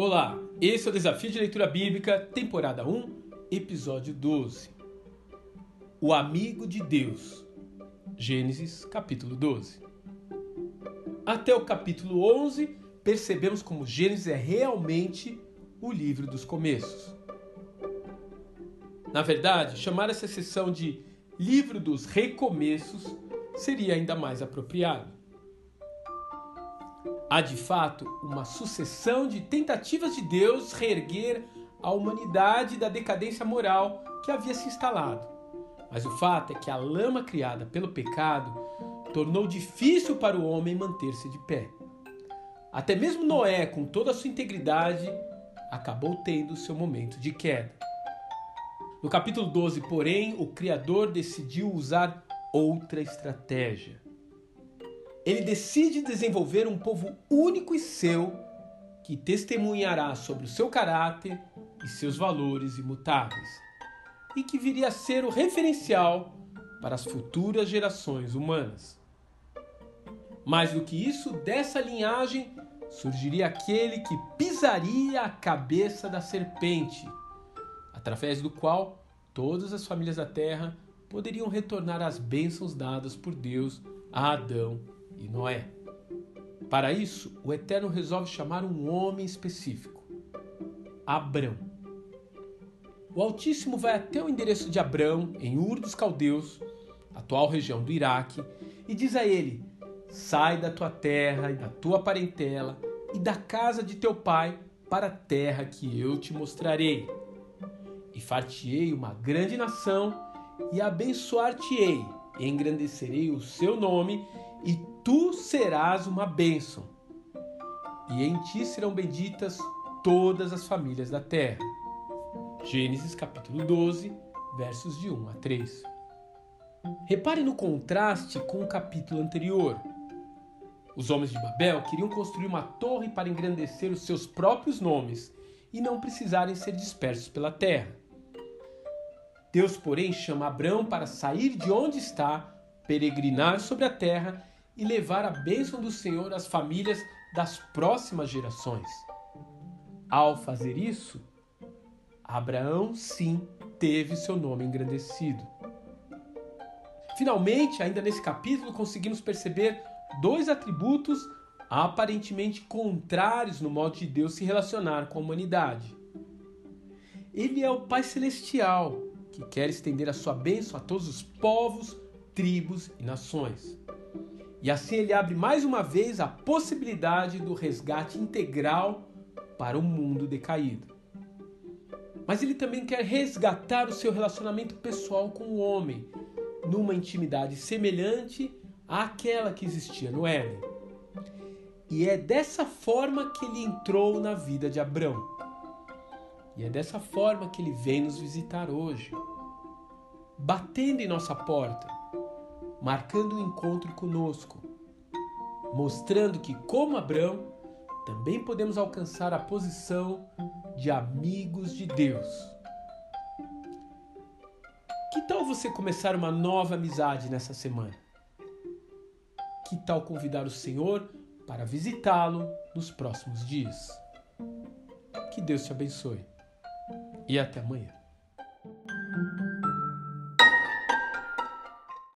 Olá, esse é o Desafio de Leitura Bíblica, temporada 1, episódio 12. O amigo de Deus. Gênesis, capítulo 12. Até o capítulo 11, percebemos como Gênesis é realmente o livro dos começos. Na verdade, chamar essa seção de livro dos recomeços seria ainda mais apropriado. Há de fato uma sucessão de tentativas de Deus reerguer a humanidade da decadência moral que havia se instalado. Mas o fato é que a lama criada pelo pecado tornou difícil para o homem manter-se de pé. Até mesmo Noé, com toda a sua integridade, acabou tendo seu momento de queda. No capítulo 12, porém, o Criador decidiu usar outra estratégia. Ele decide desenvolver um povo único e seu que testemunhará sobre o seu caráter e seus valores imutáveis, e que viria a ser o referencial para as futuras gerações humanas. Mais do que isso, dessa linhagem surgiria aquele que pisaria a cabeça da serpente, através do qual todas as famílias da terra poderiam retornar às bênçãos dadas por Deus a Adão e Noé. Para isso, o Eterno resolve chamar um homem específico, Abrão. O Altíssimo vai até o endereço de Abrão, em Ur dos Caldeus, atual região do Iraque, e diz a ele: Sai da tua terra e da tua parentela e da casa de teu pai para a terra que eu te mostrarei. E far-te-ei uma grande nação, e abençoar-te-ei, e engrandecerei o seu nome, e tu serás uma bênção. E em ti serão benditas todas as famílias da terra. Gênesis capítulo 12, versos de 1 a 3. Repare no contraste com o capítulo anterior. Os homens de Babel queriam construir uma torre para engrandecer os seus próprios nomes e não precisarem ser dispersos pela terra. Deus, porém, chama Abraão para sair de onde está, peregrinar sobre a terra e levar a bênção do Senhor às famílias das próximas gerações. Ao fazer isso, Abraão sim teve seu nome engrandecido. Finalmente, ainda nesse capítulo, conseguimos perceber dois atributos aparentemente contrários no modo de Deus se relacionar com a humanidade. Ele é o Pai Celestial, que quer estender a sua bênção a todos os povos, tribos e nações. E assim ele abre mais uma vez a possibilidade do resgate integral para o mundo decaído. Mas ele também quer resgatar o seu relacionamento pessoal com o homem, numa intimidade semelhante àquela que existia no Éden. E é dessa forma que ele entrou na vida de Abrão. E é dessa forma que ele vem nos visitar hoje, batendo em nossa porta, marcando um encontro conosco, mostrando que, como Abraão, também podemos alcançar a posição de amigos de Deus. Que tal você começar uma nova amizade nessa semana? Que tal convidar o Senhor para visitá-lo nos próximos dias? Que Deus te abençoe e até amanhã.